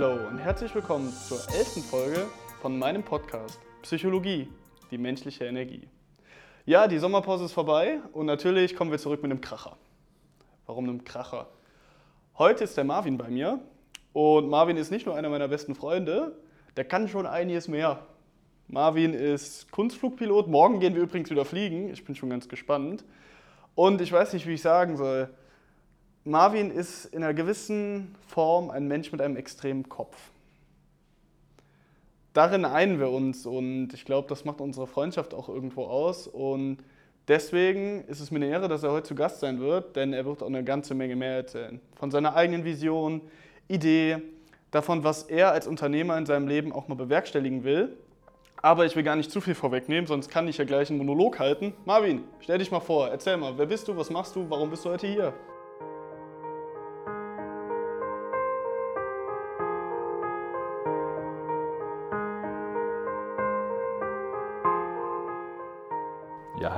hello und herzlich willkommen zur elften Folge von meinem Podcast Psychologie, die menschliche Energie. Ja, die Sommerpause ist vorbei und natürlich kommen wir zurück mit einem Kracher. Warum einem Kracher? Heute ist der Marvin bei mir und Marvin ist nicht nur einer meiner besten Freunde, der kann schon einiges mehr. Marvin ist Kunstflugpilot. Morgen gehen wir übrigens wieder fliegen. Ich bin schon ganz gespannt. Und ich weiß nicht, wie ich sagen soll. Marvin ist in einer gewissen Form ein Mensch mit einem extremen Kopf. Darin einen wir uns und ich glaube, das macht unsere Freundschaft auch irgendwo aus. Und deswegen ist es mir eine Ehre, dass er heute zu Gast sein wird, denn er wird auch eine ganze Menge mehr erzählen. Von seiner eigenen Vision, Idee, davon, was er als Unternehmer in seinem Leben auch mal bewerkstelligen will. Aber ich will gar nicht zu viel vorwegnehmen, sonst kann ich ja gleich einen Monolog halten. Marvin, stell dich mal vor, erzähl mal, wer bist du, was machst du, warum bist du heute hier?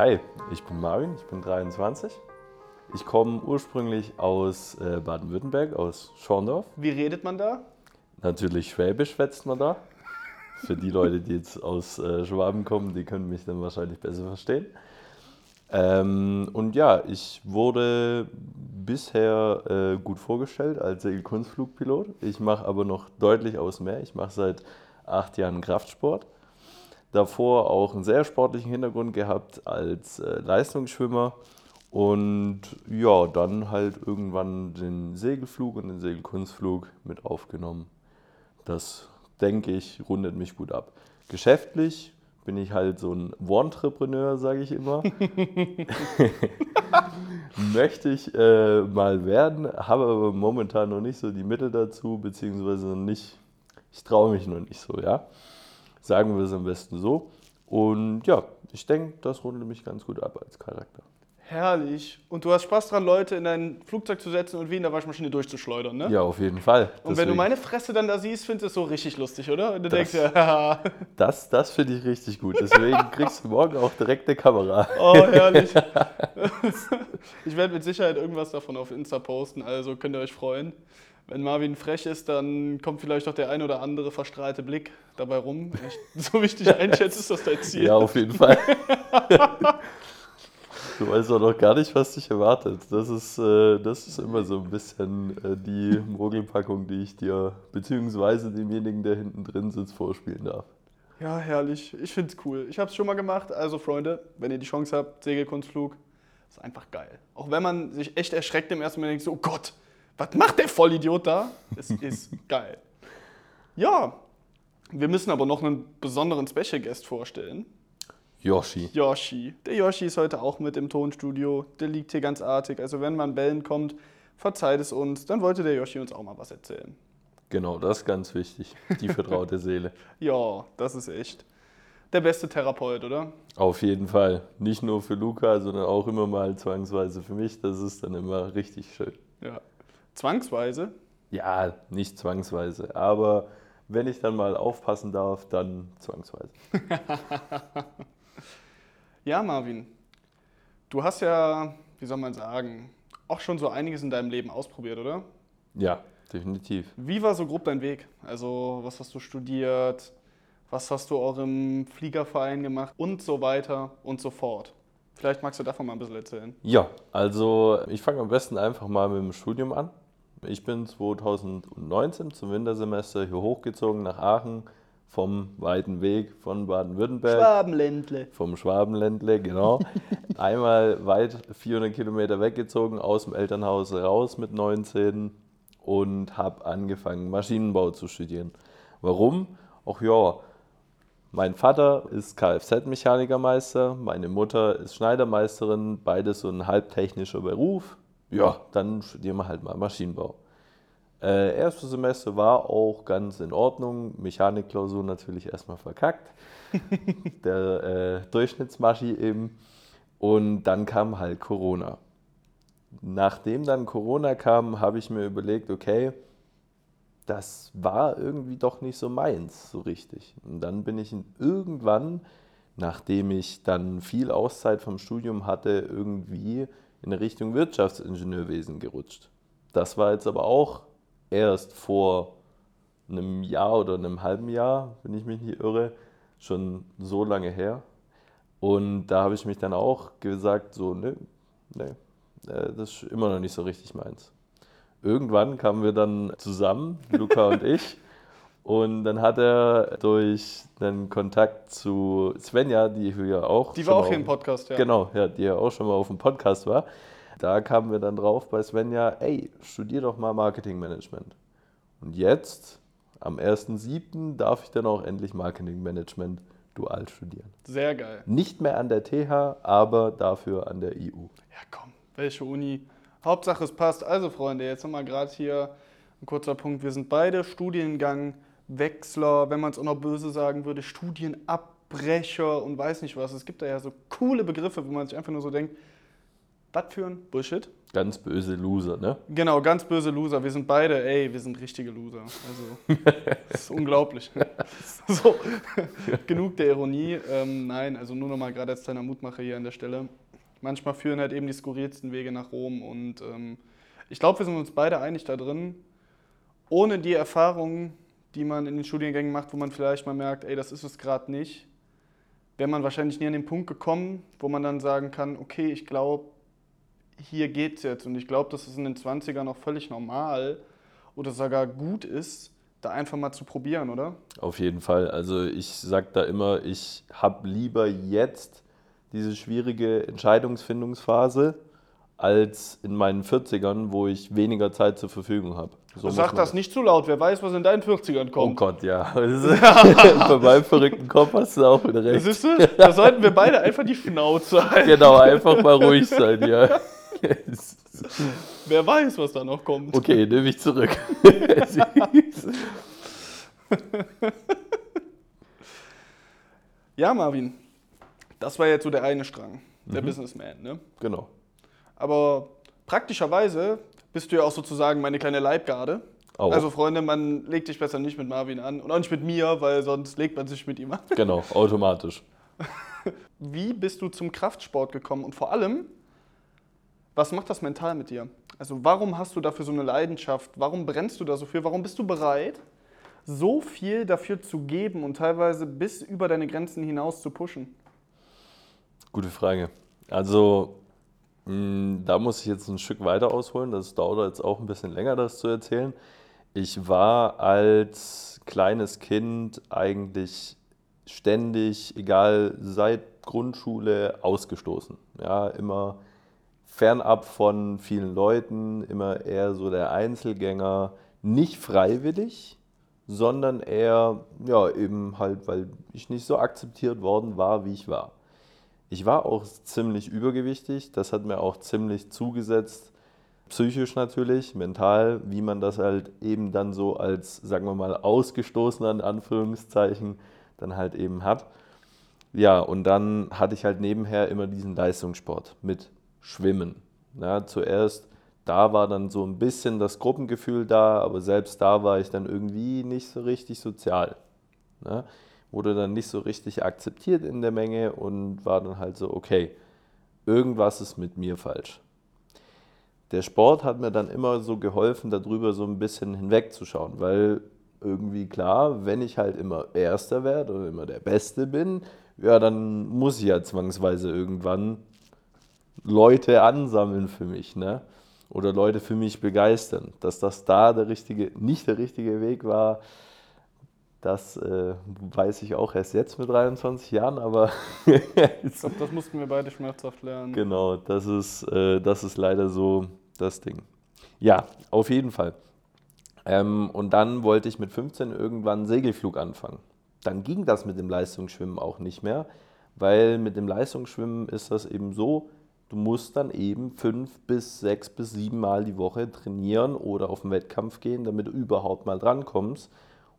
Hi, ich bin Marvin, ich bin 23. Ich komme ursprünglich aus äh, Baden-Württemberg, aus Schorndorf. Wie redet man da? Natürlich Schwäbisch schwätzt man da. Für die Leute, die jetzt aus äh, Schwaben kommen, die können mich dann wahrscheinlich besser verstehen. Ähm, und ja, ich wurde bisher äh, gut vorgestellt als Segelkunstflugpilot. Ich mache aber noch deutlich aus mehr. Ich mache seit acht Jahren Kraftsport. Davor auch einen sehr sportlichen Hintergrund gehabt als äh, Leistungsschwimmer. Und ja, dann halt irgendwann den Segelflug und den Segelkunstflug mit aufgenommen. Das denke ich, rundet mich gut ab. Geschäftlich bin ich halt so ein One-Trepreneur, sage ich immer. Möchte ich äh, mal werden, habe aber momentan noch nicht so die Mittel dazu, beziehungsweise nicht, ich traue mich noch nicht so, ja. Sagen wir es am besten so. Und ja, ich denke, das rundet mich ganz gut ab als Charakter. Herrlich. Und du hast Spaß dran, Leute in dein Flugzeug zu setzen und wie in der Waschmaschine durchzuschleudern, ne? Ja, auf jeden Fall. Und wenn du meine Fresse dann da siehst, findest du es so richtig lustig, oder? Und du Das- denkst ja, Das, das finde ich richtig gut. Deswegen kriegst du morgen auch direkt eine Kamera. oh, herrlich. ich werde mit Sicherheit irgendwas davon auf Insta posten, also könnt ihr euch freuen. Wenn Marvin frech ist, dann kommt vielleicht auch der ein oder andere verstrahlte Blick dabei rum. Ich, so wichtig einschätze, ist das dein Ziel. Ja, auf jeden Fall. Du weißt auch noch gar nicht, was dich erwartet. Das ist, äh, das ist immer so ein bisschen äh, die Mogelpackung, die ich dir, beziehungsweise demjenigen, der hinten drin sitzt, vorspielen darf. Ja, herrlich. Ich finde es cool. Ich habe es schon mal gemacht. Also, Freunde, wenn ihr die Chance habt, Segelkunstflug, ist einfach geil. Auch wenn man sich echt erschreckt im ersten Moment denkt, so, oh Gott, was macht der Vollidiot da? Es ist geil. Ja, wir müssen aber noch einen besonderen Special Guest vorstellen. Yoshi. Yoshi. Der Yoshi ist heute auch mit im Tonstudio. Der liegt hier ganz artig. Also, wenn man bellen kommt, verzeiht es uns. Dann wollte der Yoshi uns auch mal was erzählen. Genau, das ist ganz wichtig. Die vertraute Seele. Ja, das ist echt der beste Therapeut, oder? Auf jeden Fall. Nicht nur für Luca, sondern auch immer mal zwangsweise für mich. Das ist dann immer richtig schön. Ja. Zwangsweise. Ja, nicht zwangsweise. Aber wenn ich dann mal aufpassen darf, dann zwangsweise. Ja, Marvin. Du hast ja, wie soll man sagen, auch schon so einiges in deinem Leben ausprobiert, oder? Ja, definitiv. Wie war so grob dein Weg? Also, was hast du studiert? Was hast du auch im Fliegerverein gemacht? Und so weiter und so fort. Vielleicht magst du davon mal ein bisschen erzählen. Ja, also ich fange am besten einfach mal mit dem Studium an. Ich bin 2019 zum Wintersemester hier hochgezogen nach Aachen vom weiten Weg von Baden-Württemberg. Schwabenländle. Vom Schwabenländle, genau. Einmal weit 400 Kilometer weggezogen, aus dem Elternhaus raus mit 19 und habe angefangen, Maschinenbau zu studieren. Warum? Ach ja, mein Vater ist Kfz-Mechanikermeister, meine Mutter ist Schneidermeisterin, beides so ein halbtechnischer Beruf. Ja, dann studieren wir halt mal Maschinenbau. Äh, erstes Semester war auch ganz in Ordnung. Mechanikklausur natürlich erstmal verkackt. Der äh, Durchschnittsmaschi eben. Und dann kam halt Corona. Nachdem dann Corona kam, habe ich mir überlegt, okay, das war irgendwie doch nicht so meins so richtig. Und dann bin ich irgendwann, nachdem ich dann viel Auszeit vom Studium hatte, irgendwie in Richtung Wirtschaftsingenieurwesen gerutscht. Das war jetzt aber auch erst vor einem Jahr oder einem halben Jahr, wenn ich mich nicht irre, schon so lange her. Und da habe ich mich dann auch gesagt, so, ne, ne, das ist immer noch nicht so richtig meins. Irgendwann kamen wir dann zusammen, Luca und ich. Und dann hat er durch einen Kontakt zu Svenja, die hier auch. Die war auch hier im Podcast, ja. Genau, ja, die ja auch schon mal auf dem Podcast war. Da kamen wir dann drauf bei Svenja, ey, studier doch mal Marketingmanagement. Und jetzt, am 1.7., darf ich dann auch endlich Marketingmanagement dual studieren. Sehr geil. Nicht mehr an der TH, aber dafür an der IU. Ja, komm, welche Uni? Hauptsache es passt. Also, Freunde, jetzt nochmal gerade hier ein kurzer Punkt. Wir sind beide Studiengangwechsler, wenn man es auch noch böse sagen würde, Studienabbrecher und weiß nicht was. Es gibt da ja so coole Begriffe, wo man sich einfach nur so denkt, was für ein Bullshit. Ganz böse Loser, ne? Genau, ganz böse Loser. Wir sind beide, ey, wir sind richtige Loser. Also, das ist unglaublich. so, genug der Ironie. Ähm, nein, also nur nochmal gerade als kleiner Mutmacher hier an der Stelle. Manchmal führen halt eben die skurrilsten Wege nach Rom und ähm, ich glaube, wir sind uns beide einig da drin. Ohne die Erfahrungen, die man in den Studiengängen macht, wo man vielleicht mal merkt, ey, das ist es gerade nicht, wäre man wahrscheinlich nie an den Punkt gekommen, wo man dann sagen kann, okay, ich glaube, hier geht es jetzt. Und ich glaube, dass es in den 20ern auch völlig normal oder sogar gut ist, da einfach mal zu probieren, oder? Auf jeden Fall. Also ich sage da immer, ich habe lieber jetzt diese schwierige Entscheidungsfindungsphase als in meinen 40ern, wo ich weniger Zeit zur Verfügung habe. So Sag das nicht zu laut, wer weiß, was in deinen 40ern kommt. Oh Gott, ja. Bei meinem verrückten Kopf hast du auch wieder recht. Siehst du, da sollten wir beide einfach die Schnauze halten. Genau, einfach mal ruhig sein, ja. Wer weiß, was da noch kommt. Okay, nehme ich zurück. ja, Marvin, das war jetzt so der eine Strang, der mhm. Businessman, ne? Genau. Aber praktischerweise bist du ja auch sozusagen meine kleine Leibgarde. Auch. Also Freunde, man legt sich besser nicht mit Marvin an und auch nicht mit mir, weil sonst legt man sich mit ihm an. Genau, automatisch. Wie bist du zum Kraftsport gekommen und vor allem, was macht das mental mit dir? Also warum hast du dafür so eine Leidenschaft? Warum brennst du da so viel? Warum bist du bereit, so viel dafür zu geben und teilweise bis über deine Grenzen hinaus zu pushen? Gute Frage. Also hm, da muss ich jetzt ein Stück weiter ausholen. Das dauert jetzt auch ein bisschen länger, das zu erzählen. Ich war als kleines Kind eigentlich ständig, egal seit Grundschule, ausgestoßen. Ja, immer fernab von vielen Leuten, immer eher so der Einzelgänger, nicht freiwillig, sondern eher, ja, eben halt, weil ich nicht so akzeptiert worden war, wie ich war. Ich war auch ziemlich übergewichtig, das hat mir auch ziemlich zugesetzt, psychisch natürlich, mental, wie man das halt eben dann so als, sagen wir mal, ausgestoßener in Anführungszeichen dann halt eben hat. Ja, und dann hatte ich halt nebenher immer diesen Leistungssport mit Schwimmen. Ja, zuerst, da war dann so ein bisschen das Gruppengefühl da, aber selbst da war ich dann irgendwie nicht so richtig sozial. Ja, wurde dann nicht so richtig akzeptiert in der Menge und war dann halt so, okay, irgendwas ist mit mir falsch. Der Sport hat mir dann immer so geholfen, darüber so ein bisschen hinwegzuschauen, weil irgendwie klar, wenn ich halt immer Erster werde oder immer der Beste bin, ja, dann muss ich ja zwangsweise irgendwann Leute ansammeln für mich, ne? Oder Leute für mich begeistern. Dass das da der richtige, nicht der richtige Weg war, das äh, weiß ich auch erst jetzt mit 23 Jahren, aber. ich glaube, das mussten wir beide schmerzhaft lernen. Genau, das ist, äh, das ist leider so das Ding. Ja, auf jeden Fall. Ähm, und dann wollte ich mit 15 irgendwann Segelflug anfangen. Dann ging das mit dem Leistungsschwimmen auch nicht mehr, weil mit dem Leistungsschwimmen ist das eben so, du musst dann eben fünf bis sechs bis sieben Mal die Woche trainieren oder auf den Wettkampf gehen, damit du überhaupt mal drankommst.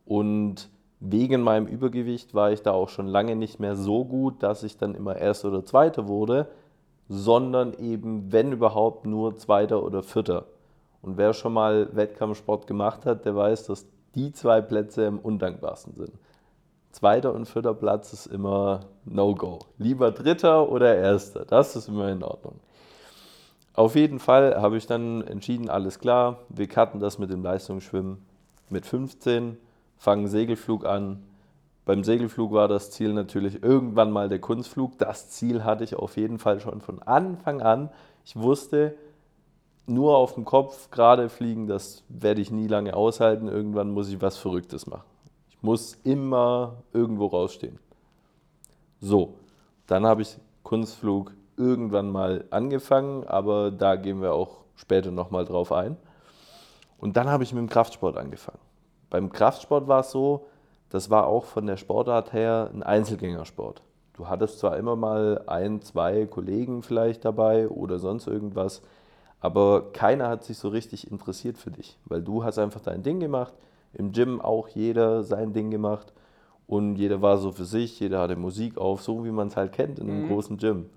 Und wegen meinem Übergewicht war ich da auch schon lange nicht mehr so gut, dass ich dann immer Erster oder Zweiter wurde, sondern eben, wenn überhaupt, nur Zweiter oder Vierter. Und wer schon mal Wettkampfsport gemacht hat, der weiß, dass die zwei Plätze am undankbarsten sind. Zweiter und vierter Platz ist immer No-Go. Lieber dritter oder erster, das ist immer in Ordnung. Auf jeden Fall habe ich dann entschieden, alles klar, wir cutten das mit dem Leistungsschwimmen mit 15, fange Segelflug an. Beim Segelflug war das Ziel natürlich irgendwann mal der Kunstflug. Das Ziel hatte ich auf jeden Fall schon von Anfang an. Ich wusste, nur auf dem Kopf gerade fliegen, das werde ich nie lange aushalten. Irgendwann muss ich was Verrücktes machen. Muss immer irgendwo rausstehen. So, dann habe ich Kunstflug irgendwann mal angefangen, aber da gehen wir auch später nochmal drauf ein. Und dann habe ich mit dem Kraftsport angefangen. Beim Kraftsport war es so, das war auch von der Sportart her ein Einzelgängersport. Du hattest zwar immer mal ein, zwei Kollegen vielleicht dabei oder sonst irgendwas, aber keiner hat sich so richtig interessiert für dich, weil du hast einfach dein Ding gemacht, im Gym auch jeder sein Ding gemacht und jeder war so für sich, jeder hatte Musik auf, so wie man es halt kennt in einem mhm. großen Gym.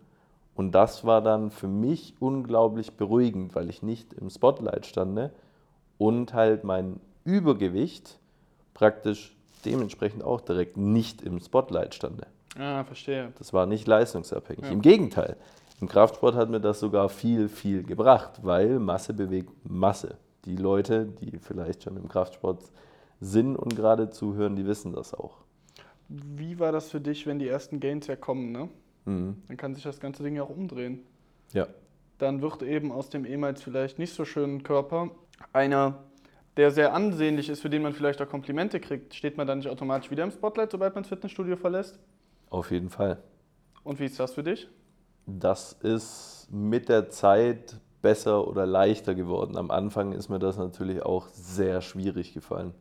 Und das war dann für mich unglaublich beruhigend, weil ich nicht im Spotlight stand und halt mein Übergewicht praktisch dementsprechend auch direkt nicht im Spotlight stand. Ah, verstehe. Das war nicht leistungsabhängig. Ja. Im Gegenteil, im Kraftsport hat mir das sogar viel, viel gebracht, weil Masse bewegt Masse. Die Leute, die vielleicht schon im Kraftsport sind und gerade zuhören, die wissen das auch. Wie war das für dich, wenn die ersten Gains ja kommen? Ne? Mhm. Dann kann sich das ganze Ding ja auch umdrehen. Ja. Dann wird eben aus dem ehemals vielleicht nicht so schönen Körper einer, der sehr ansehnlich ist, für den man vielleicht auch Komplimente kriegt. Steht man dann nicht automatisch wieder im Spotlight, sobald man das Fitnessstudio verlässt? Auf jeden Fall. Und wie ist das für dich? Das ist mit der Zeit besser oder leichter geworden. Am Anfang ist mir das natürlich auch sehr schwierig gefallen.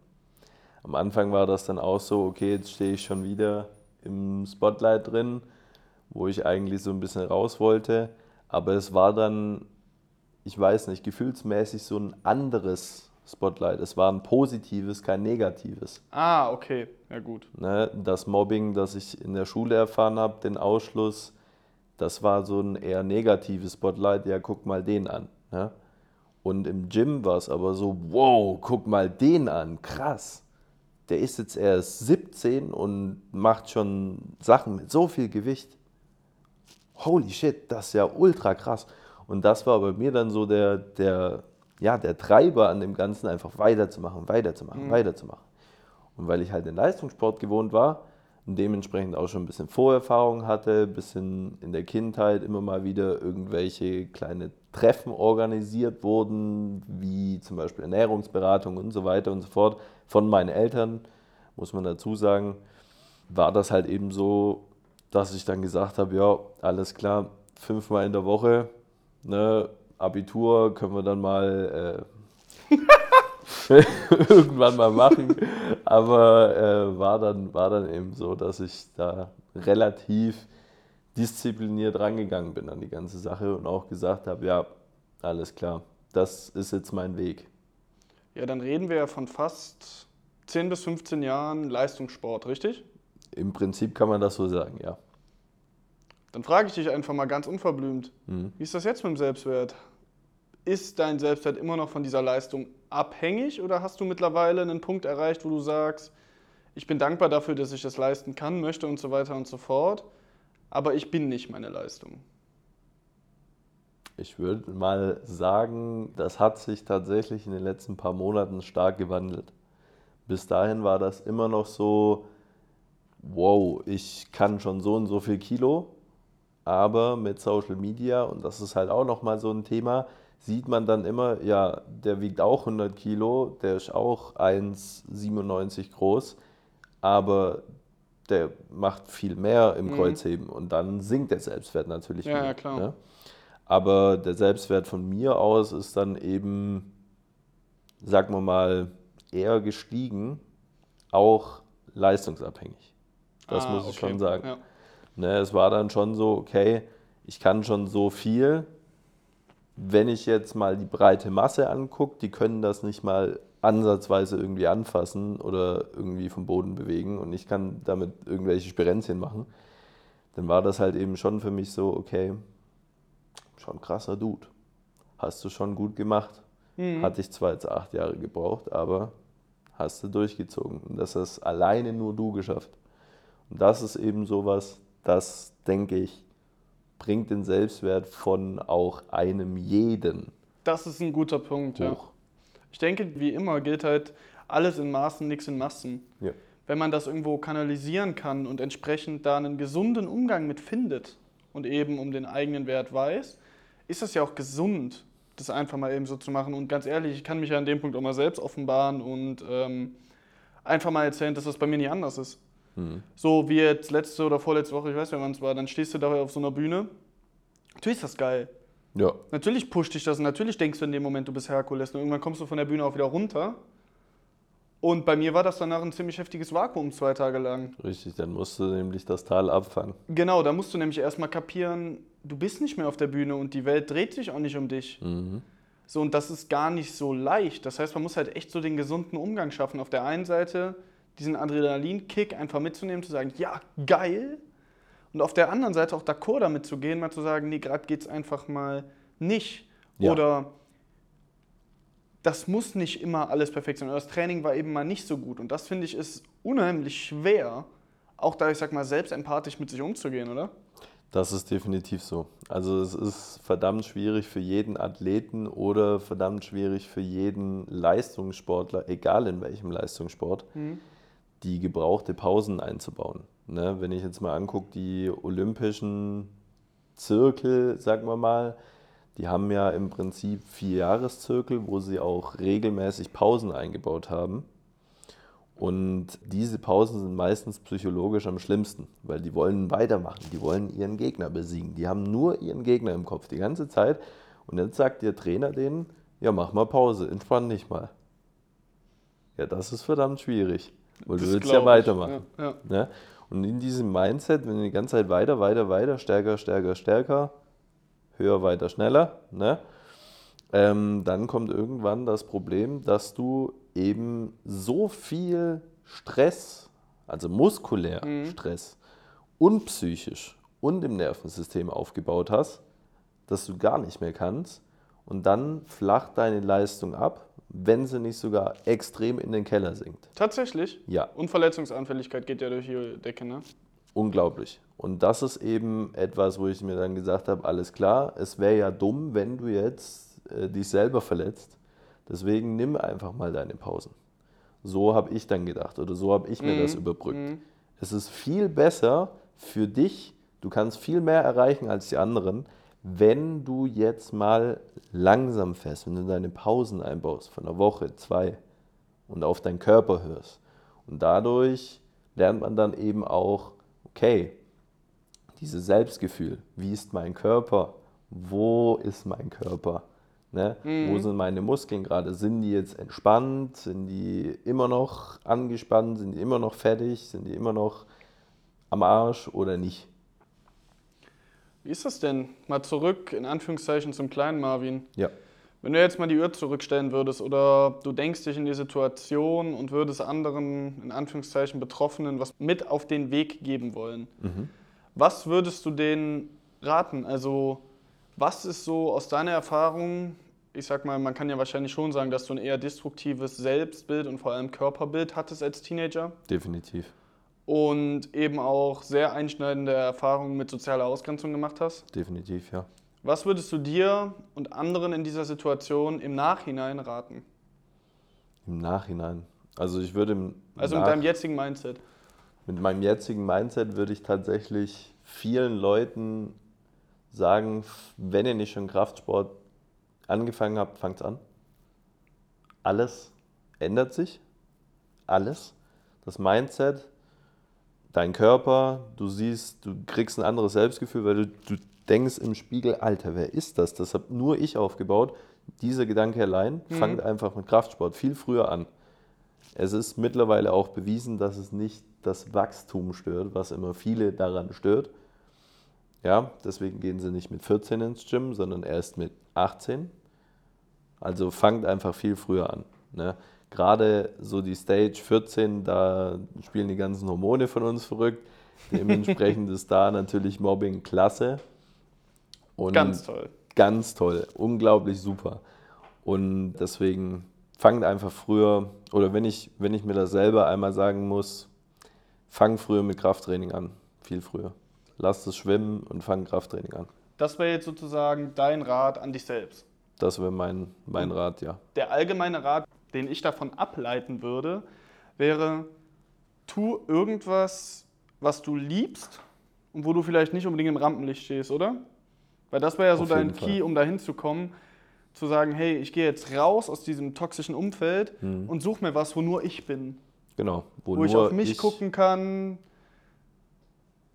Am Anfang war das dann auch so, okay, jetzt stehe ich schon wieder im Spotlight drin wo ich eigentlich so ein bisschen raus wollte. Aber es war dann, ich weiß nicht, gefühlsmäßig so ein anderes Spotlight. Es war ein positives, kein negatives. Ah, okay, ja gut. Ne, das Mobbing, das ich in der Schule erfahren habe, den Ausschluss, das war so ein eher negatives Spotlight. Ja, guck mal den an. Ne? Und im Gym war es aber so, wow, guck mal den an, krass. Der ist jetzt erst 17 und macht schon Sachen mit so viel Gewicht holy shit, das ist ja ultra krass. Und das war bei mir dann so der, der, ja, der Treiber an dem Ganzen, einfach weiterzumachen, weiterzumachen, mhm. weiterzumachen. Und weil ich halt den Leistungssport gewohnt war dementsprechend auch schon ein bisschen Vorerfahrung hatte, ein bisschen in der Kindheit immer mal wieder irgendwelche kleine Treffen organisiert wurden, wie zum Beispiel Ernährungsberatung und so weiter und so fort, von meinen Eltern, muss man dazu sagen, war das halt eben so, dass ich dann gesagt habe, ja, alles klar, fünfmal in der Woche, ne, Abitur können wir dann mal äh, irgendwann mal machen. Aber äh, war, dann, war dann eben so, dass ich da relativ diszipliniert rangegangen bin an die ganze Sache und auch gesagt habe, ja, alles klar, das ist jetzt mein Weg. Ja, dann reden wir ja von fast 10 bis 15 Jahren Leistungssport, richtig? Im Prinzip kann man das so sagen, ja. Dann frage ich dich einfach mal ganz unverblümt, mhm. wie ist das jetzt mit dem Selbstwert? Ist dein Selbstwert immer noch von dieser Leistung abhängig oder hast du mittlerweile einen Punkt erreicht, wo du sagst, ich bin dankbar dafür, dass ich das leisten kann, möchte und so weiter und so fort, aber ich bin nicht meine Leistung? Ich würde mal sagen, das hat sich tatsächlich in den letzten paar Monaten stark gewandelt. Bis dahin war das immer noch so, wow, ich kann schon so und so viel Kilo, aber mit Social Media, und das ist halt auch nochmal so ein Thema, sieht man dann immer, ja, der wiegt auch 100 Kilo, der ist auch 1,97 groß, aber der macht viel mehr im mhm. Kreuzheben und dann sinkt der Selbstwert natürlich ja, wieder. Ja, klar. Ne? Aber der Selbstwert von mir aus ist dann eben, sagen wir mal, eher gestiegen, auch leistungsabhängig. Das ah, muss ich okay. schon sagen. Ja. Ne, es war dann schon so, okay, ich kann schon so viel. Wenn ich jetzt mal die breite Masse angucke, die können das nicht mal ansatzweise irgendwie anfassen oder irgendwie vom Boden bewegen und ich kann damit irgendwelche Spirenzien machen, dann war das halt eben schon für mich so, okay, schon krasser Dude. Hast du schon gut gemacht. Mhm. Hatte ich zwar jetzt acht Jahre gebraucht, aber hast du durchgezogen. Und das hast alleine nur du geschafft. Und das ist eben sowas, das, denke ich, bringt den Selbstwert von auch einem jeden. Das ist ein guter Punkt, hoch. ja. Ich denke, wie immer gilt halt, alles in Maßen, nichts in Massen. Ja. Wenn man das irgendwo kanalisieren kann und entsprechend da einen gesunden Umgang mit findet und eben um den eigenen Wert weiß, ist das ja auch gesund, das einfach mal eben so zu machen. Und ganz ehrlich, ich kann mich ja an dem Punkt auch mal selbst offenbaren und ähm, einfach mal erzählen, dass das bei mir nicht anders ist. Mhm. So wie jetzt letzte oder vorletzte Woche, ich weiß nicht, wann es war, dann stehst du da auf so einer Bühne. Natürlich ist das geil. Ja, Natürlich pusht dich das und natürlich denkst du in dem Moment, du bist Herkules. Und irgendwann kommst du von der Bühne auch wieder runter. Und bei mir war das danach ein ziemlich heftiges Vakuum zwei Tage lang. richtig. Dann musst du nämlich das Tal abfangen. Genau, da musst du nämlich erstmal kapieren, du bist nicht mehr auf der Bühne und die Welt dreht sich auch nicht um dich. Mhm. So, und das ist gar nicht so leicht. Das heißt, man muss halt echt so den gesunden Umgang schaffen. Auf der einen Seite diesen Adrenalinkick einfach mitzunehmen, zu sagen, ja, geil. Und auf der anderen Seite auch d'accord damit zu gehen, mal zu sagen, nee, gerade geht's einfach mal nicht. Ja. Oder das muss nicht immer alles perfekt sein. Oder das Training war eben mal nicht so gut. Und das finde ich ist unheimlich schwer, auch da, ich sag mal, selbst empathisch mit sich umzugehen, oder? Das ist definitiv so. Also es ist verdammt schwierig für jeden Athleten oder verdammt schwierig für jeden Leistungssportler, egal in welchem Leistungssport, die gebrauchte Pausen einzubauen. Ne? Wenn ich jetzt mal angucke, die olympischen Zirkel, sagen wir mal, die haben ja im Prinzip vier Jahreszirkel, wo sie auch regelmäßig Pausen eingebaut haben. Und diese Pausen sind meistens psychologisch am schlimmsten, weil die wollen weitermachen, die wollen ihren Gegner besiegen. Die haben nur ihren Gegner im Kopf die ganze Zeit. Und jetzt sagt der Trainer denen, ja, mach mal Pause, entspann dich mal. Ja, das ist verdammt schwierig, weil du Das willst glaub ja weitermachen. Ja, ja. Ne? Und in diesem Mindset, wenn du die ganze Zeit weiter, weiter, weiter, stärker, stärker, stärker, höher, weiter, schneller, ne? ähm, dann kommt irgendwann das Problem, dass du eben so viel Stress, also muskulär Stress und psychisch und im Nervensystem aufgebaut hast, dass du gar nicht mehr kannst. Und dann flacht deine Leistung ab, wenn sie nicht sogar extrem in den Keller sinkt. Tatsächlich. Ja. Und Verletzungsanfälligkeit geht ja durch die Decke, ne? Unglaublich. Und das ist eben etwas, wo ich mir dann gesagt habe, alles klar, es wäre ja dumm, wenn du jetzt äh, dich selber verletzt. Deswegen nimm einfach mal deine Pausen. So habe ich dann gedacht oder so habe ich mir das überbrückt. Es ist viel besser für dich, du kannst viel mehr erreichen als die anderen, wenn du jetzt mal langsam fährst, wenn du deine Pausen einbaust von einer Woche, zwei und auf deinen Körper hörst. Und dadurch lernt man dann eben auch, okay, dieses Selbstgefühl, wie ist mein Körper, wo ist mein Körper, ne? wo sind meine Muskeln gerade, sind die jetzt entspannt, sind die immer noch angespannt, sind die immer noch fertig, sind die immer noch am Arsch oder nicht. Wie ist das denn? Mal zurück, in Anführungszeichen, zum kleinen Marvin. Ja, Wenn du jetzt mal die Uhr zurückstellen würdest oder du denkst dich in die Situation und würdest anderen, in Anführungszeichen, Betroffenen was mit auf den Weg geben wollen, was würdest du denen raten? Also, was ist so aus deiner Erfahrung, ich sag mal, man kann ja wahrscheinlich schon sagen, dass du ein eher destruktives Selbstbild und vor allem Körperbild hattest als Teenager definitiv. Und eben auch sehr einschneidende Erfahrungen mit sozialer Ausgrenzung gemacht hast? Definitiv, ja. Was würdest du dir und anderen in dieser Situation im Nachhinein raten? Im Nachhinein. Also ich würde im Also mit Nach- deinem jetzigen Mindset. Mit meinem jetzigen Mindset würde ich tatsächlich vielen Leuten sagen, wenn ihr nicht schon Kraftsport angefangen habt, fangt's an. Alles ändert sich. Alles. Das Mindset, dein Körper, du siehst, du kriegst ein anderes Selbstgefühl, weil du, du denkst im Spiegel, Alter, wer ist das? Das habe nur ich aufgebaut. Dieser Gedanke allein fangt einfach mit Kraftsport viel früher an. Es ist mittlerweile auch bewiesen, dass es nicht das Wachstum stört, was immer viele daran stört. Ja, deswegen gehen sie nicht mit 14 ins Gym, sondern erst mit 18. Also fangt einfach viel früher an. Ne? Gerade so die Stage 14, da spielen die ganzen Hormone von uns verrückt. Dementsprechend ist da natürlich Mobbing klasse. Und Ganz toll. Ganz toll, unglaublich super. Und deswegen fangt einfach früher, oder wenn ich, wenn ich mir das selber einmal sagen muss, fang früher mit Krafttraining an. Viel früher. Lass es schwimmen und fang Krafttraining an. Das wäre jetzt sozusagen dein Rat an dich selbst. Das wäre mein, mein Rat, ja. Der allgemeine Rat den ich davon ableiten würde, wäre, tu irgendwas, was du liebst und wo du vielleicht nicht unbedingt im Rampenlicht stehst, oder? Weil das wäre ja so dein jeden Key, Fall. um dahin zu kommen, zu sagen, hey, ich gehe jetzt raus aus diesem toxischen Umfeld Mhm. und suche mir was, wo nur ich bin. Genau. Wo, ich auf mich gucken kann,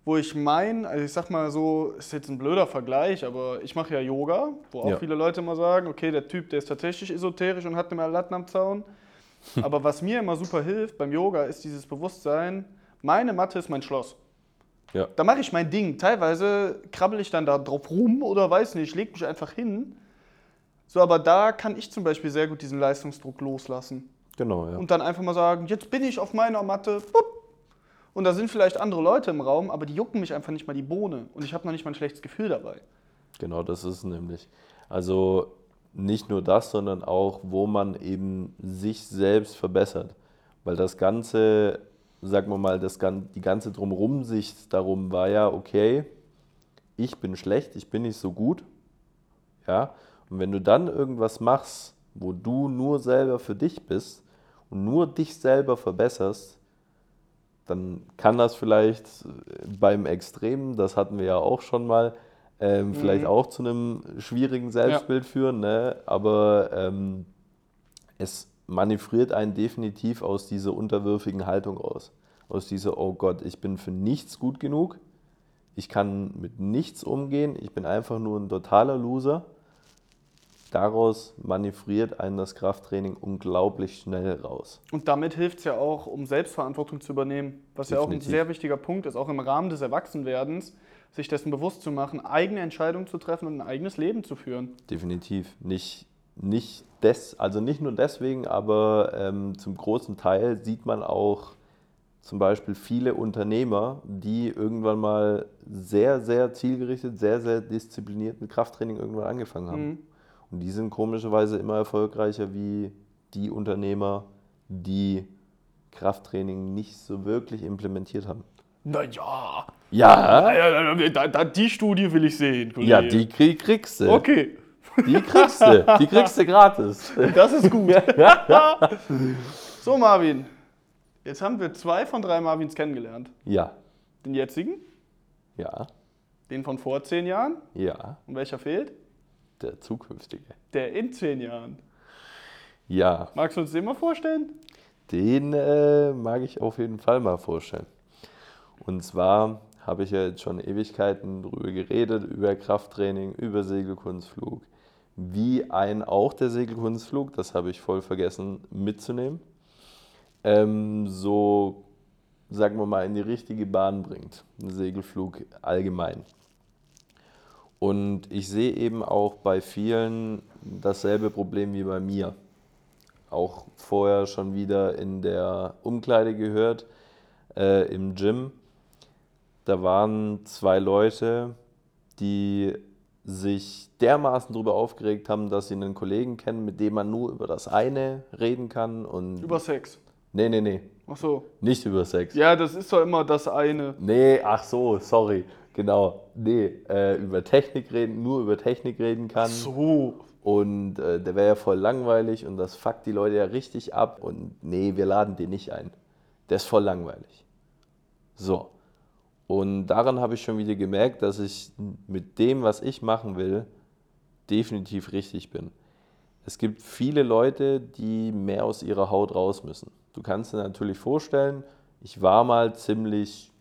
wo ich mein, also ich sag mal so, ist jetzt ein blöder Vergleich, aber ich mache ja Yoga, wo auch Ja. viele Leute immer sagen, okay, der Typ, der ist tatsächlich esoterisch und hat mehr Latten am Zaun. aber was mir immer super hilft beim Yoga, ist dieses Bewusstsein, meine Matte ist mein Schloss. Ja. Da mache ich mein Ding. Teilweise krabbel ich dann da drauf rum oder weiß nicht, leg mich einfach hin. So, aber da kann ich zum Beispiel sehr gut diesen Leistungsdruck loslassen Genau, ja. und dann einfach mal sagen, jetzt bin ich auf meiner Matte. Bup. Und da sind vielleicht andere Leute im Raum, aber die jucken mich einfach nicht mal die Bohne. Und ich habe noch nicht mal ein schlechtes Gefühl dabei. Genau, das ist nämlich. Also nicht nur das, sondern auch, wo man eben sich selbst verbessert. Weil das Ganze, sagen wir mal, das, die ganze Drumherum-Sicht darum war ja, okay, ich bin schlecht, ich bin nicht so gut. Ja, und wenn du dann irgendwas machst, wo du nur selber für dich bist und nur dich selber verbesserst, dann kann das vielleicht beim Extremen, das hatten wir ja auch schon mal, ähm, vielleicht auch zu einem schwierigen Selbstbild führen, ne? aber ähm, es manövriert einen definitiv aus dieser unterwürfigen Haltung aus. Aus dieser, oh Gott, ich bin für nichts gut genug, ich kann mit nichts umgehen, ich bin einfach nur ein totaler Loser. Daraus manövriert einen das Krafttraining unglaublich schnell raus. Und damit hilft es ja auch, um Selbstverantwortung zu übernehmen, was ja auch ein Definitiv. sehr wichtiger Punkt ist, auch im Rahmen des Erwachsenwerdens, sich dessen bewusst zu machen, eigene Entscheidungen zu treffen und ein eigenes Leben zu führen. Definitiv. Nicht, nicht des, also nicht nur deswegen, aber ähm, zum großen Teil sieht man auch zum Beispiel viele Unternehmer, die irgendwann mal sehr, sehr zielgerichtet, sehr, sehr diszipliniert mit Krafttraining irgendwann angefangen haben. Mhm. Und die sind komischerweise immer erfolgreicher wie die Unternehmer, die Krafttraining nicht so wirklich implementiert haben. Naja, Ja, da, da, die Studie will ich sehen. Kollege. ja, die krieg, kriegst du. Okay, Die kriegst du. Die kriegst du gratis. das ist gut. so, Marvin. Jetzt haben wir zwei von drei Marvins kennengelernt. Ja, Den jetzigen, ja, den von vor zehn Jahren. ja. Und welcher fehlt? Der zukünftige. Der in zehn Jahren. Ja, Magst du uns den mal vorstellen? den äh, mag ich auf jeden Fall mal vorstellen. Und zwar habe ich ja jetzt schon Ewigkeiten drüber geredet, über Krafttraining, über Segelkunstflug. Wie ein auch der Segelkunstflug, das habe ich voll vergessen mitzunehmen, ähm, so, sagen wir mal, in die richtige Bahn bringt. Ein Segelflug allgemein. Und ich sehe eben auch bei vielen dasselbe Problem wie bei mir. Auch vorher schon wieder in der Umkleide gehört, äh, im Gym. Da waren zwei Leute, die sich dermaßen darüber aufgeregt haben, dass sie einen Kollegen kennen, mit dem man nur über das eine reden kann. Und Über Sex. nee, nee, nee, Ach so. nicht über Sex. Ja, das ist doch immer das eine. Nee, ach so, sorry. Genau. Nee, äh, über Technik reden, nur über Technik reden kann. So. Und äh, der wäre ja voll langweilig und das fuckt die Leute ja richtig ab. Und nee, wir laden den nicht ein. Der ist voll langweilig. So. Und daran habe ich schon wieder gemerkt, dass ich mit dem, was ich machen will, definitiv richtig bin. Es gibt viele Leute, die mehr aus ihrer Haut raus müssen. Du kannst dir natürlich vorstellen, ich war mal ziemlich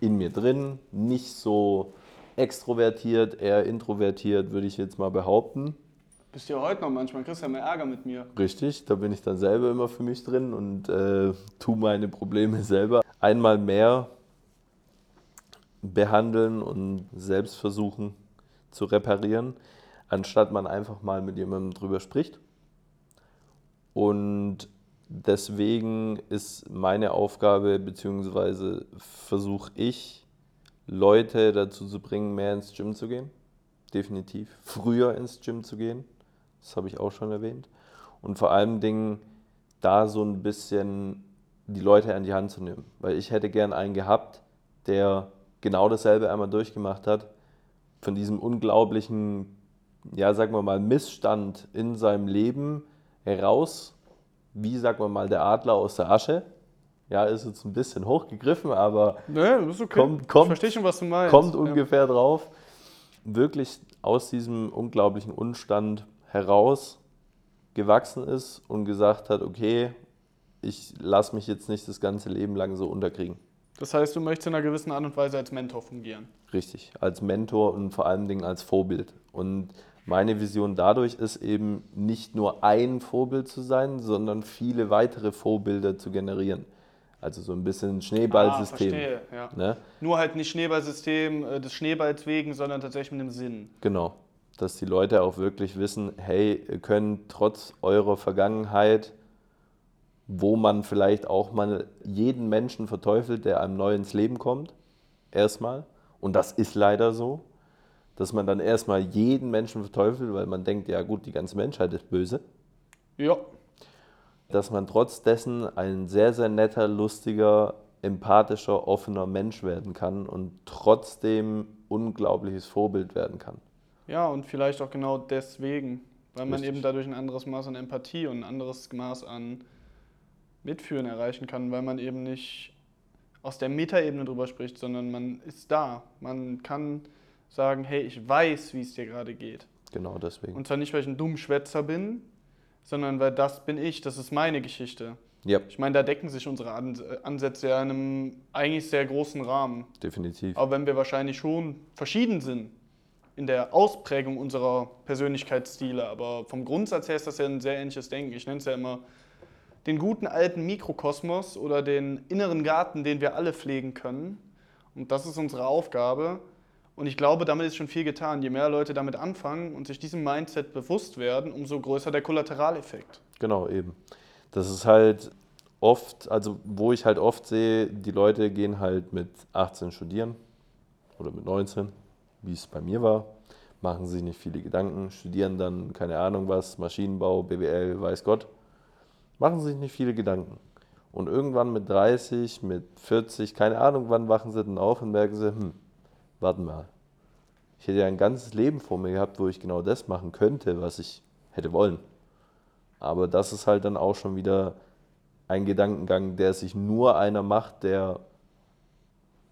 in mir drin, nicht so extrovertiert, eher introvertiert, würde ich jetzt mal behaupten. Bist du ja heute noch manchmal, kriegst ja mehr Ärger mit mir. Richtig, da bin ich dann selber immer für mich drin und äh, tu meine Probleme selber einmal mehr behandeln und selbst versuchen zu reparieren, anstatt man einfach mal mit jemandem drüber spricht. Und deswegen ist meine Aufgabe, beziehungsweise versuche ich, Leute dazu zu bringen, mehr ins Gym zu gehen. Definitiv. Früher ins Gym zu gehen. Das habe ich auch schon erwähnt. Und vor allen Dingen da so ein bisschen die Leute an die Hand zu nehmen. Weil ich hätte gern einen gehabt, der genau dasselbe einmal durchgemacht hat. Von diesem unglaublichen, ja, sagen wir mal, Missstand in seinem Leben heraus wie sagen wir mal, der Adler aus der Asche. Ja, ist jetzt ein bisschen hochgegriffen, aber Ne, das ist okay. Kommt- kommt- ich verstehe schon, was du meinst. kommt Ja. ungefähr drauf. Wirklich aus diesem unglaublichen Unstand heraus gewachsen ist und gesagt hat, okay, ich lasse mich jetzt nicht das ganze Leben lang so unterkriegen. Das heißt, du möchtest in einer gewissen Art und Weise als Mentor fungieren. Richtig, als Mentor und vor allen Dingen als Vorbild. Und meine Vision dadurch ist eben nicht nur ein Vorbild zu sein, sondern viele weitere Vorbilder zu generieren. Also so ein bisschen Schneeballsystem. Ah, verstehe, ja. ne? Nur halt nicht Schneeballsystem äh, des Schneeballs wegen, sondern tatsächlich mit einem Sinn. Genau. Dass die Leute auch wirklich wissen, hey, ihr könnt trotz eurer Vergangenheit, wo man vielleicht auch mal jeden Menschen verteufelt, der einem neu ins Leben kommt, erstmal, und das ist leider so, dass man dann erstmal jeden Menschen verteufelt, weil man denkt, ja gut, die ganze Menschheit ist böse, Ja, dass man trotz dessen ein sehr, sehr netter, lustiger, empathischer, offener Mensch werden kann und trotzdem unglaubliches Vorbild werden kann. ja, und vielleicht auch genau deswegen, weil man Richtig. eben dadurch ein anderes Maß an Empathie und ein anderes Maß an Mitfühlen erreichen kann, weil man eben nicht aus der Metaebene drüber spricht, sondern man ist da. Man kann sagen, hey, ich weiß, wie es dir gerade geht. Genau deswegen. Und zwar nicht, weil ich ein Dummschwätzer bin, sondern weil das bin ich, das ist meine Geschichte. ja, Ich meine, da decken sich unsere Ans- Ansätze ja in einem eigentlich sehr großen Rahmen. definitiv. Auch wenn wir wahrscheinlich schon verschieden sind in der Ausprägung unserer Persönlichkeitsstile. Aber vom Grundsatz her ist das ja ein sehr ähnliches Denken. Ich nenne es ja immer den guten alten Mikrokosmos oder den inneren Garten, den wir alle pflegen können. Und das ist unsere Aufgabe. Und ich glaube, damit ist schon viel getan. Je mehr Leute damit anfangen und sich diesem Mindset bewusst werden, umso größer der Kollateraleffekt. Genau, eben. Das ist halt oft, also wo ich halt oft sehe, die Leute gehen halt mit 18 studieren oder mit 19, wie es bei mir war, machen sich nicht viele Gedanken, studieren dann, keine Ahnung was, Maschinenbau, BWL, weiß Gott, machen sich nicht viele Gedanken. Und irgendwann mit 30, mit 40, keine Ahnung, wann wachen sie denn auf und merken sie, hm, warten mal. Ich hätte ja ein ganzes Leben vor mir gehabt, wo ich genau das machen könnte, was ich hätte wollen. Aber das ist halt dann auch schon wieder ein Gedankengang, der sich nur einer macht, der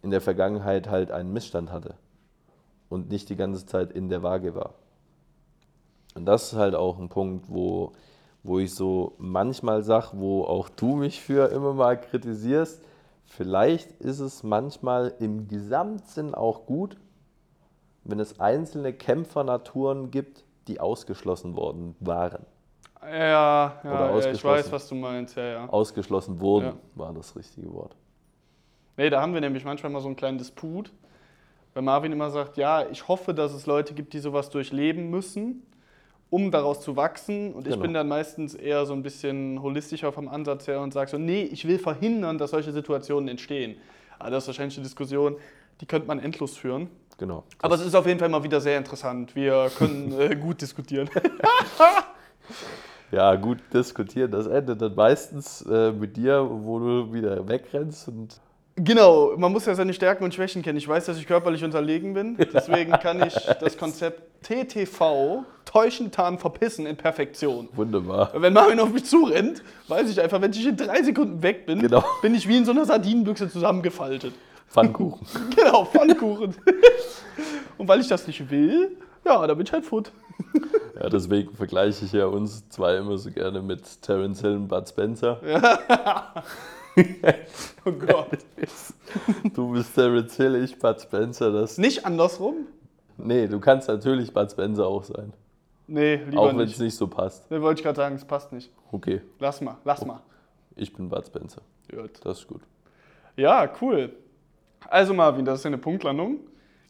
in der Vergangenheit halt einen Missstand hatte und nicht die ganze Zeit in der Waage war. Und das ist halt auch ein Punkt, wo, wo ich so manchmal sage, wo auch du mich für immer mal kritisierst, vielleicht ist es manchmal im Gesamtsinn auch gut, wenn es einzelne Kämpfernaturen gibt, die ausgeschlossen worden waren. Ja, ja, ja ich weiß, was du meinst. Ja, ja. Ausgeschlossen wurden, Ja. war das richtige Wort. Nee, da haben wir nämlich manchmal mal so einen kleinen Disput, weil Marvin immer sagt, ja, ich hoffe, dass es Leute gibt, die sowas durchleben müssen, um daraus zu wachsen. Und ich Genau. bin dann meistens eher so ein bisschen holistischer vom Ansatz her und sage so, nee, ich will verhindern, dass solche Situationen entstehen. Aber das ist wahrscheinlich eine Diskussion, die könnte man endlos führen. Genau. Aber es ist auf jeden Fall mal wieder sehr interessant. Wir können äh, gut diskutieren. Ja, gut diskutieren. Das endet dann meistens äh, mit dir, wo du wieder wegrennst und Genau, man muss ja seine Stärken und Schwächen kennen. Ich weiß, dass ich körperlich unterlegen bin. Deswegen kann ich das Konzept TTV, täuschen, tarnen, verpissen in Perfektion. wunderbar. Wenn Marvin auf mich zurennt, weiß ich einfach, wenn ich in drei Sekunden weg bin, Genau. bin ich wie in so einer Sardinenbüchse zusammengefaltet. Pfannkuchen. Genau, Pfannkuchen. und weil ich das nicht will, ja, da bin ich halt fut. ja, deswegen vergleiche ich ja uns zwei immer so gerne mit Terence Hill und Bud Spencer. Oh Gott. Du bist Terence Hill, ich Bud Spencer. Das, Nicht andersrum? nee, du kannst natürlich Bud Spencer auch sein. Nee, lieber auch wenn es nicht. so passt. Nee, wollte ich gerade sagen, es passt nicht. Okay, Lass mal, lass mal. ich bin Bud Spencer. Gut. Das ist gut. Ja, cool. Also Marvin, das ist ja eine Punktlandung.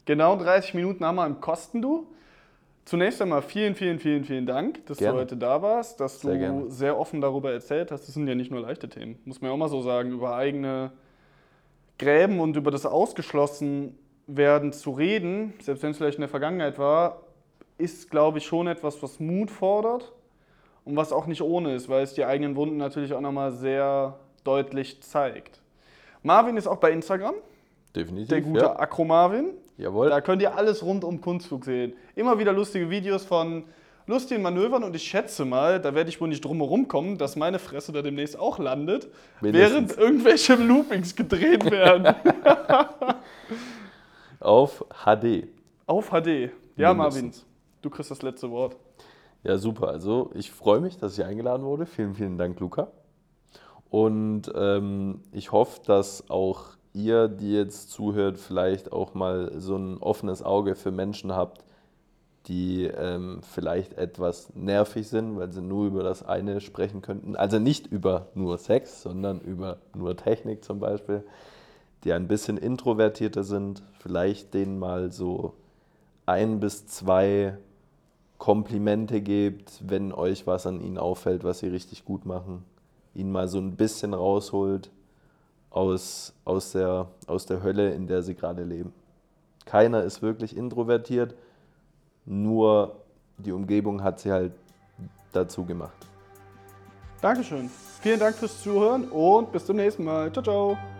Genau 30 Minuten haben wir im Kosten, du. Zunächst einmal vielen, vielen, vielen, vielen Dank, dass Gerne. du heute da warst, dass Sehr du gerne. sehr offen darüber erzählt hast. Das sind ja nicht nur leichte Themen, muss man ja auch mal so sagen, über eigene Gräben und über das Ausgeschlossenwerden zu reden, selbst wenn es vielleicht in der Vergangenheit war, ist, glaube ich, schon etwas, was Mut fordert und was auch nicht ohne ist, weil es die eigenen Wunden natürlich auch nochmal sehr deutlich zeigt. Marvin ist auch bei Instagram, Definitiv. der gute ja. Akro Marvin. Jawohl. Da könnt ihr alles rund um Kunstflug sehen. Immer wieder lustige Videos von lustigen Manövern und ich schätze mal, da werde ich wohl nicht drum herum kommen, dass meine Fresse da demnächst auch landet, Mindestens. während irgendwelche Loopings gedreht werden. Auf HD. Auf HD. Ja, Mindestens. Marvin, du kriegst das letzte Wort. Ja, super. Also ich freue mich, dass ich eingeladen wurde. Vielen, vielen Dank, Luca. Und ähm, ich hoffe, dass auch ihr, die jetzt zuhört, vielleicht auch mal so ein offenes Auge für Menschen habt, die ähm, vielleicht etwas nervig sind, weil sie nur über das eine sprechen könnten. Also nicht über nur Sex, sondern über nur Technik zum Beispiel, die ein bisschen introvertierter sind. Vielleicht denen mal so ein bis zwei Komplimente gebt, wenn euch was an ihnen auffällt, was sie richtig gut machen. Ihnen mal so ein bisschen rausholt aus, aus, der, aus der Hölle, in der sie gerade leben. Keiner ist wirklich introvertiert, nur die Umgebung hat sie halt dazu gemacht. Dankeschön. Vielen Dank fürs Zuhören und bis zum nächsten Mal. Ciao, ciao.